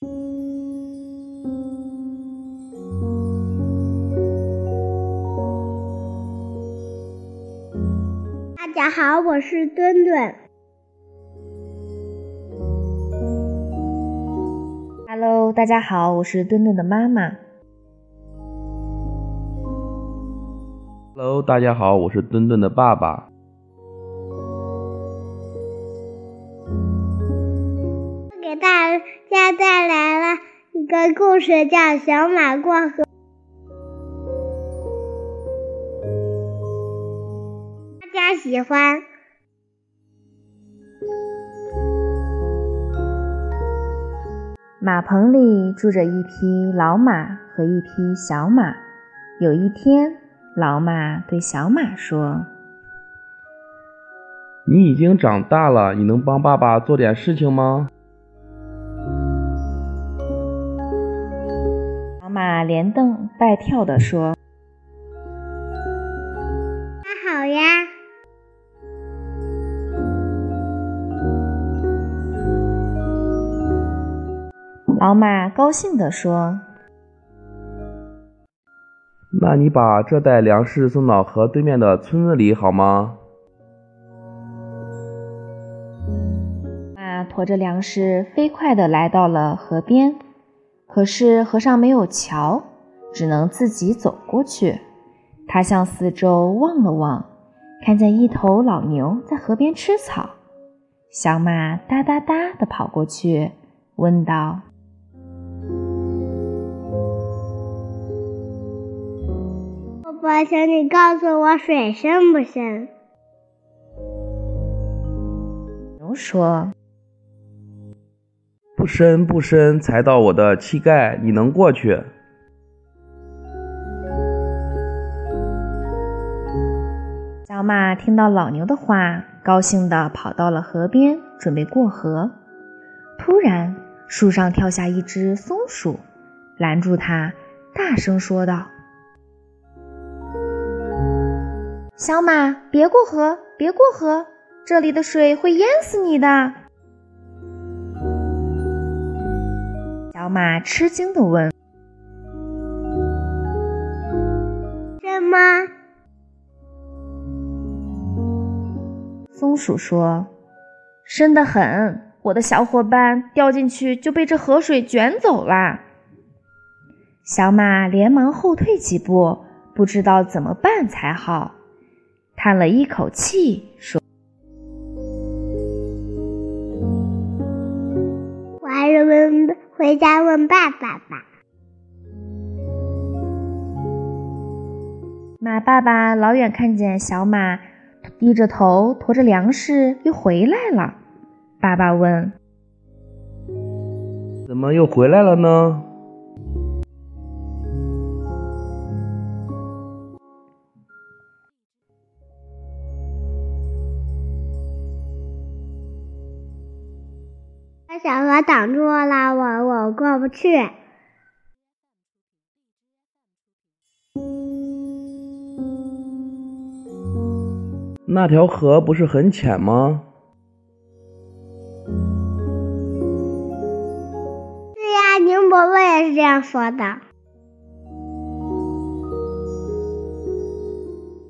大家好，我是墩墩。Hello，大家好，我是墩墩的妈妈。Hello，大家好，我是墩墩的爸爸。给大家带来了一个故事，叫《小马过河》，大家喜欢。马棚里住着一匹老马和一匹小马。有一天，老马对小马说：“你已经长大了，你能帮爸爸做点事情吗？”小马连蹦带跳地说：“那好呀。”老马高兴地说：“那你把这袋粮食送到河对面的村子里好吗？”马驮着粮食飞快地来到了河边，可是河上没有桥，只能自己走过去。他向四周望了望，看见一头老牛在河边吃草。小马哒哒哒地跑过去，问道。爸爸请你告诉我水深不深？牛说：“不深不深，才到我的膝盖，你能过去。”小马听到老牛的话，高兴地跑到了河边，准备过河。突然，树上跳下一只松鼠，拦住它，大声说道。小马，别过河，别过河，这里的水会淹死你的。小马吃惊地问：“什么？”松鼠说：“深得很，我的小伙伴掉进去就被这河水卷走了。”小马连忙后退几步，不知道怎么办才好。叹了一口气，说：“回家问爸爸吧。”马爸爸老远看见小马低着头驮着粮食又回来了，爸爸问：“怎么又回来了呢？”小河挡住了我，我过不去。那条河不是很浅吗？对呀，牛伯伯也是这样说的。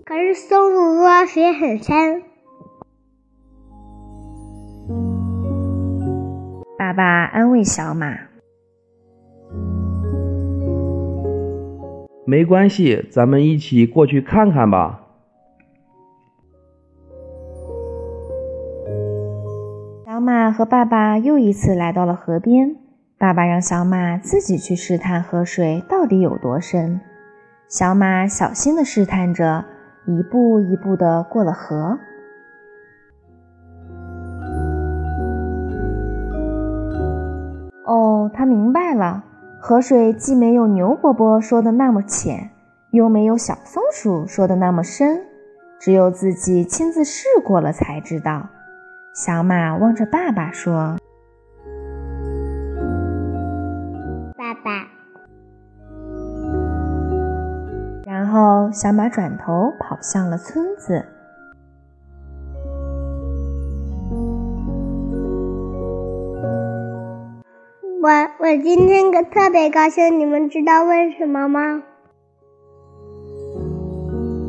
可是松鼠说水很深。爸安慰小马：“没关系，咱们一起过去看看吧。”小马和爸爸又一次来到了河边。爸爸让小马自己去试探河水到底有多深。小马小心地试探着，一步一步地过了河。哦，他明白了，河水既没有牛伯伯说的那么浅，又没有小松鼠说的那么深，只有自己亲自试过了才知道。小马望着爸爸说：“爸爸。”然后小马转头跑向了村子。我我今天可特别高兴，你们知道为什么吗？